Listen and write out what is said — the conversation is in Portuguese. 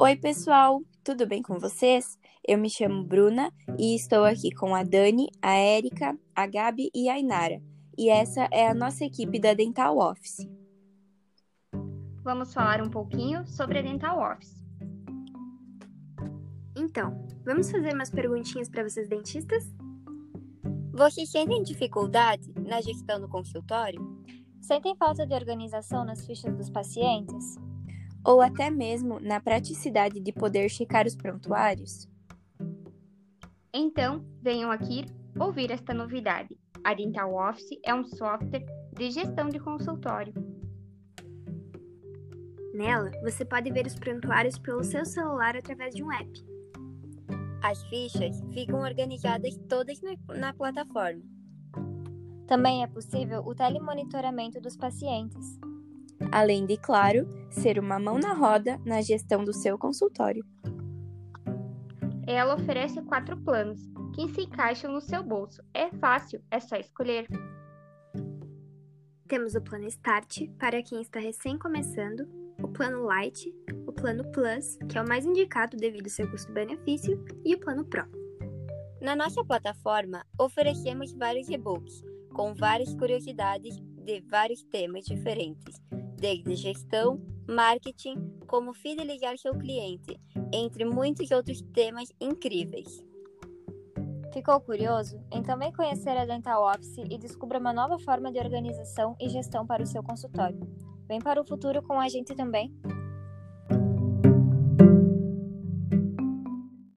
Oi, pessoal, tudo bem com vocês? Eu me chamo Bruna e estou aqui com a Dani, a Érica, a Gabi e a Inara. E essa é a nossa equipe da Dental Office. Vamos falar um pouquinho sobre a Dental Office. Então, vamos fazer umas perguntinhas para vocês dentistas? Vocês sentem dificuldade na gestão do consultório? Sentem falta de organização nas fichas dos pacientes? Ou até mesmo na praticidade de poder checar os prontuários? Então, venham aqui ouvir esta novidade. A Dental Office é um software de gestão de consultório. Nela, você pode ver os prontuários pelo seu celular através de um app. As fichas ficam organizadas todas na plataforma. Também é possível o telemonitoramento dos pacientes. Além de, claro, ser uma mão na roda na gestão do seu consultório. Ela oferece quatro planos que se encaixam no seu bolso. É fácil, é só escolher. Temos o plano Start para quem está recém começando, o plano Light, o plano Plus, que é o mais indicado devido ao seu custo-benefício, e o plano Pro. Na nossa plataforma, oferecemos vários e-books com várias curiosidades de vários temas diferentes, desde gestão, marketing, como fidelizar seu cliente, entre muitos outros temas incríveis. Ficou curioso? Então vem conhecer a Dental Office e descubra uma nova forma de organização e gestão para o seu consultório. Vem para o futuro com a gente também!